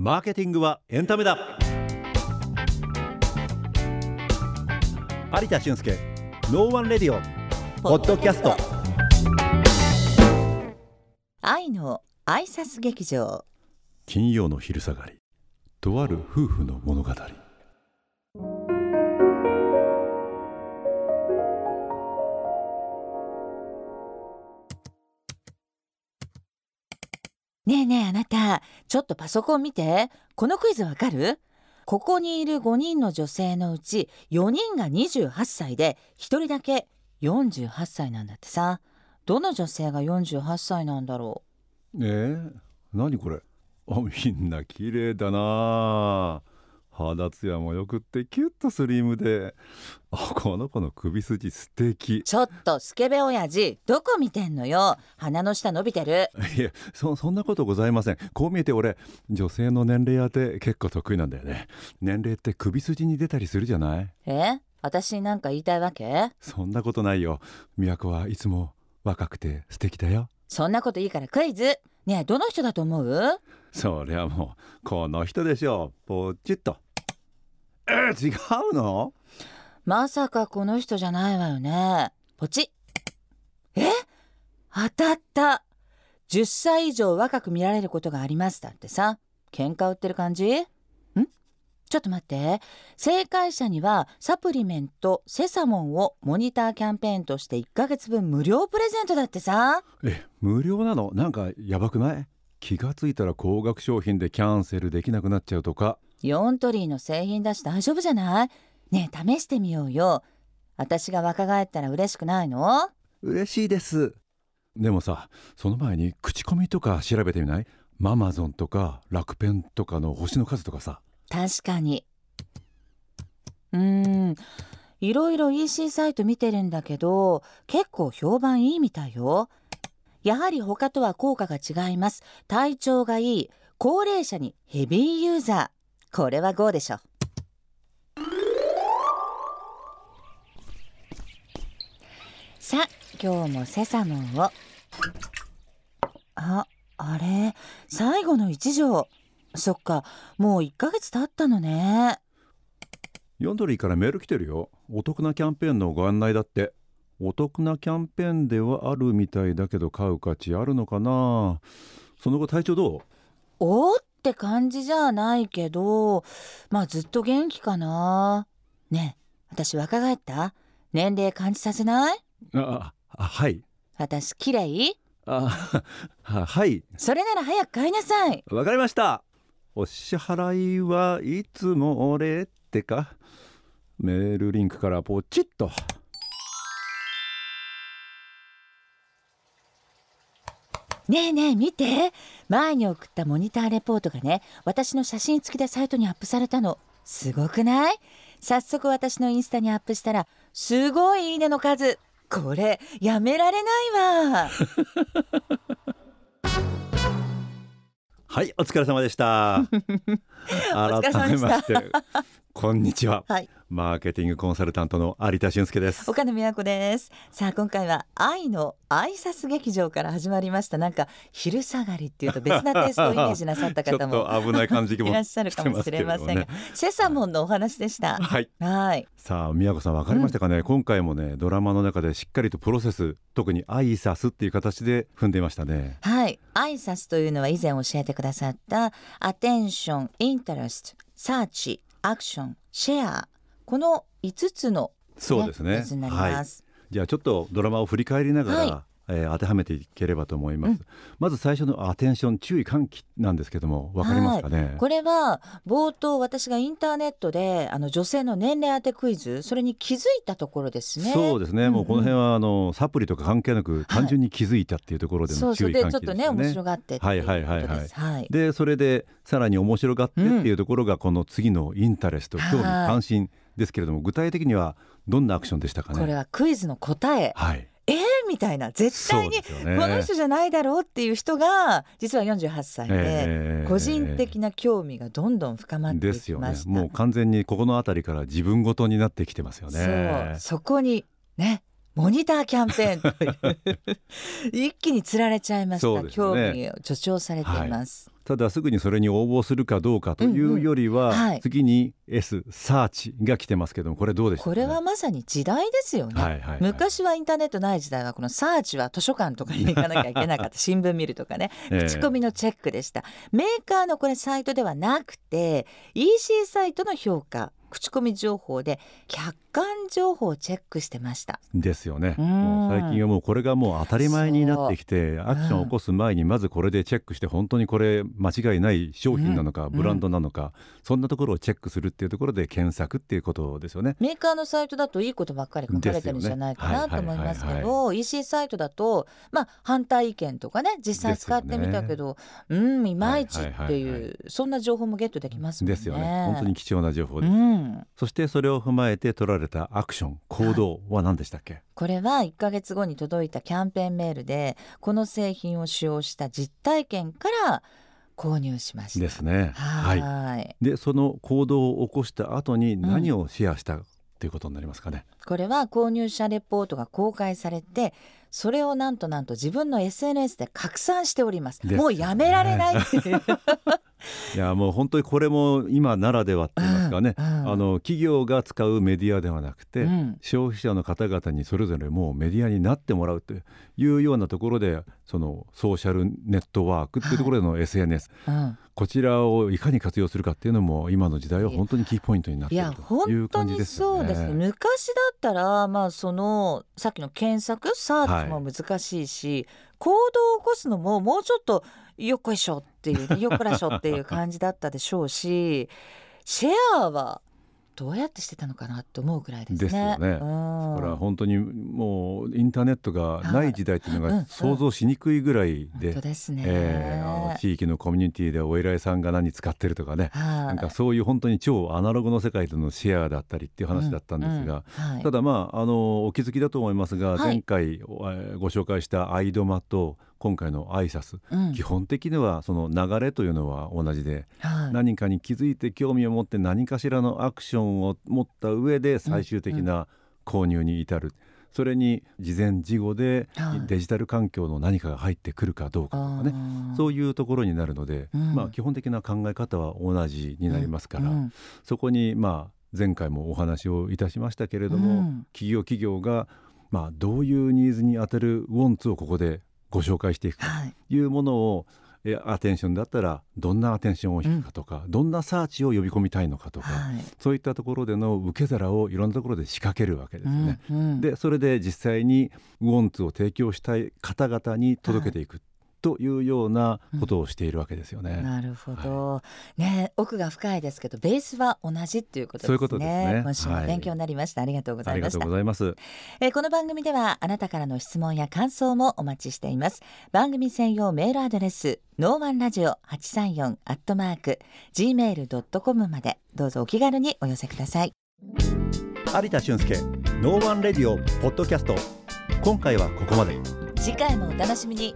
マーケティングはエンタメだ。有田俊介ノーワンレディオポッドキャスト。愛の AISAS劇場。金曜の昼下がりとある夫婦の物語ねえねえあなた。ちょっとパソコン見て。このクイズわかる？ここにいる5人の女性のうち4人が28歳で1人だけ48歳なんだってさ。どの女性が48歳なんだろう？えー、何これ？あみんな綺麗だな肌ツヤもよくってキュッとスリムで。あこの子の首筋素敵。うちょっとスケベ親父どこ見てんのよ？鼻の下伸びてる？いやそそんなことございません。こう見えて俺女性の年齢当て結構得意なんだよね。年齢って首筋に出たりするじゃない？え？私になんか言いたいわけ？そんなことないよ。美和子はいつも若くて素敵だよ。そんなこといいからクイズ。ねえどの人だと思う？そりゃもうこの人でしょう。ポチッとえー、違うの？まさかこの人じゃないわよね。ポチ。え？当たった。10歳以上若く見られることがありますだってさ。喧嘩売ってる感じ？ん？ちょっと待って。正解者にはサプリメントセサモンをモニターキャンペーンとして1ヶ月分無料プレゼントだってさ。え無料なの？なんかやばくない？気がついたら高額商品でキャンセルできなくなっちゃうとかヨントリーの製品だし大丈夫じゃない？ねえ試してみようよ。私が若返ったら嬉しくないの？嬉しいです。でもさその前に口コミとか調べてみない？ママゾンとか楽天とかの星の数とかさ。確かに。うーん。いろいろ EC サイト見てるんだけど結構評判いいみたいよ。やはり他とは効果が違います。体調がいい。高齢者にヘビーユーザーこれは GO でしょ。さあ今日もセサモンを。ああれ？最後の一条。そっか。もう1ヶ月経ったのね。ヨンドリーからメール来てるよ。お得なキャンペーンのご案内だって。お得なキャンペーンではあるみたいだけど買う価値あるのかな？その後体調どう？おーって感じじゃないけどまあずっと元気かな。ねえ私若返った？年齢感じさせない？ああはい。私綺麗？あははい。それなら早く買いなさい。わかりました。お支払いはいつも俺ってか。メールリンクからポチッとねえねえ見て。前に送ったモニターレポートがね私の写真付きでサイトにアップされたの。すごくない？早速私のインスタにアップしたらすごいいいねの数。これやめられないわ。はいお疲れ様でした。疲れ様でした改めましてこんにちは。はい。マーケティングコンサルタントの有田俊介です。岡野美和子です。さあ今回は愛の挨拶劇場から始まりました。なんか昼下がりっていうと別なテイストをイメージなさった ちょっ方もと危ない感じもいらっしゃるかもしれませんが、ね。セサモンのお話でした。はい。はい。さあ宮子さん分かりましたかね、今回もねドラマの中でしっかりとプロセス特に挨拶っていう形で踏んでいましたね。はい。挨拶というのは以前教えてくださったアテンション、インタレスト、サーチ、アクション、シェアこの5つの、そうですね。図になりはい。ます、じゃあちょっとドラマを振り返りながら、はいえー当てはめていければと思います、うんまず最初のアテンション注意喚起なんですけども分かりますかね、これは冒頭私がインターネットであの女性の年齢当てクイズそれに気づいたところですね。そうですね、んんもうこの辺はあのサプリとか関係なく単純に気づいたっていうところでそうそうの注意喚起でちょっとねですよね。面白がってってはいはいはいはい。はい。でそれでさらに面白がってっていうところがこの次のインタレスト、はい興味関心ですけれども具体的にはどんなアクションでしたかね？これはクイズの答えはい。えー、みたいな絶対にこの人じゃないだろうっていう人が実は48歳で、えー個人的な興味がどんどん深まっていですよね。きました。もう完全にここのあたりから自分ごとになってきてますよね。そこにねモニターキャンペーン 一気につられちゃいました、ね。興味を助長されています、ただすぐにそれに応募するかどうかというよりは、うんうん。はい。次に S サーチが来てますけどもこれどうでしょうこれはまさに時代ですよね、はいはいはい。昔はインターネットない時代はこのサーチは図書館とかに行かなきゃいけなかった新聞見るとかね。ええ。口コミのチェックでした、メーカーのこれサイトではなくて EC サイトの評価口コミ情報で客観情報をチェックしてましたですよね。うんもう最近はもうこれがもう当たり前になってきてアクションを起こす前にまずこれでチェックして本当にこれ間違いない商品なのか、うんブランドなのか、そんなところをチェックするっていうところで検索っていうことですよね。メーカーのサイトだといいことばっかり書かれてるんじゃないかなと思いますけど EC サイトだとまあ反対意見とかね実際使ってみたけど、うんいまいちっていう、そんな情報もゲットできますもんね。ですよね。本当に貴重な情報です。うんそしてそれを踏まえて取られたアクション行動は何でしたっけ、これは1ヶ月後に届いたキャンペーンメールでこの製品を使用した実体験から購入しました。ですね。ははいい。でその行動を起こした後に何をシェアしたっていうことになりますかね？これは購入者レポートが公開されてそれをなんとなんと自分の SNS で拡散しております。ね。もうやめられない。っていういやもう本当にこれも今ならではって言いますかね、うんうん。あの企業が使うメディアではなくて、うん。消費者の方々にそれぞれもうメディアになってもらうというようなところでそのソーシャルネットワークっていうところでの SNS、うん。こちらをいかに活用するかっていうのも今の時代は本当にキーポイントになっているという感じですよね。そうです。ね昔だったらまあそのさっきの検索サーチも難しいし、行動を起こすのももうちょっとよっこいしょっていうよっこらしょっていう感じだったでしょうしシェアはどうやってしてたのかなと思うくらいですね。ですよね。うん。これは本当にもうインターネットがない時代っていうのが想像しにくいぐらいで、本当ですね。地域のコミュニティでお偉いさんが何使ってるとかね、はい。なんかそういう本当に超アナログの世界でのシェアだったりっていう話だったんですが、うんうん。はい。ただまああのお気づきだと思いますが、はい。前回ご紹介したアイドマと今回のアイサス、うん。基本的にはその流れというのは同じで、はい。何かに気づいて興味を持って何かしらのアクションを持った上で最終的な購入に至る、それに事前事後ではい。デジタル環境の何かが入ってくるかどうかとかね、そういうところになるので、うん。まあ、基本的な考え方は同じになりますから、うん。そこにまあ前回もお話をいたしましたけれども、うん。企業企業がまあどういうニーズに当たるウォンツをここでご紹介していくとい。うものをえアテンションだったらどんなアテンションを引くかとか、どんなサーチを呼び込みたいのかとか、はい。そういったところでの受け皿をいろんなところで仕掛けるわけですよね。うんうんでそれで実際にウォンツを提供したい方々に届けていくというようなことをしているわけですよね。なるほど、ね奥が深いですけどベースは同じっていうことですね。そういうことですね。今週も勉強になりました、ありがとうござありがとういましたございます。えーこの番組ではあなたからの質問や感想もお待ちしています。番組専用メールアドレスノーワンラジオ834アットマーク gmail.com まで。どうぞお気軽にお寄せください。有田俊介ノーワンレディオポッドキャスト。今回はここまで。次回もお楽しみに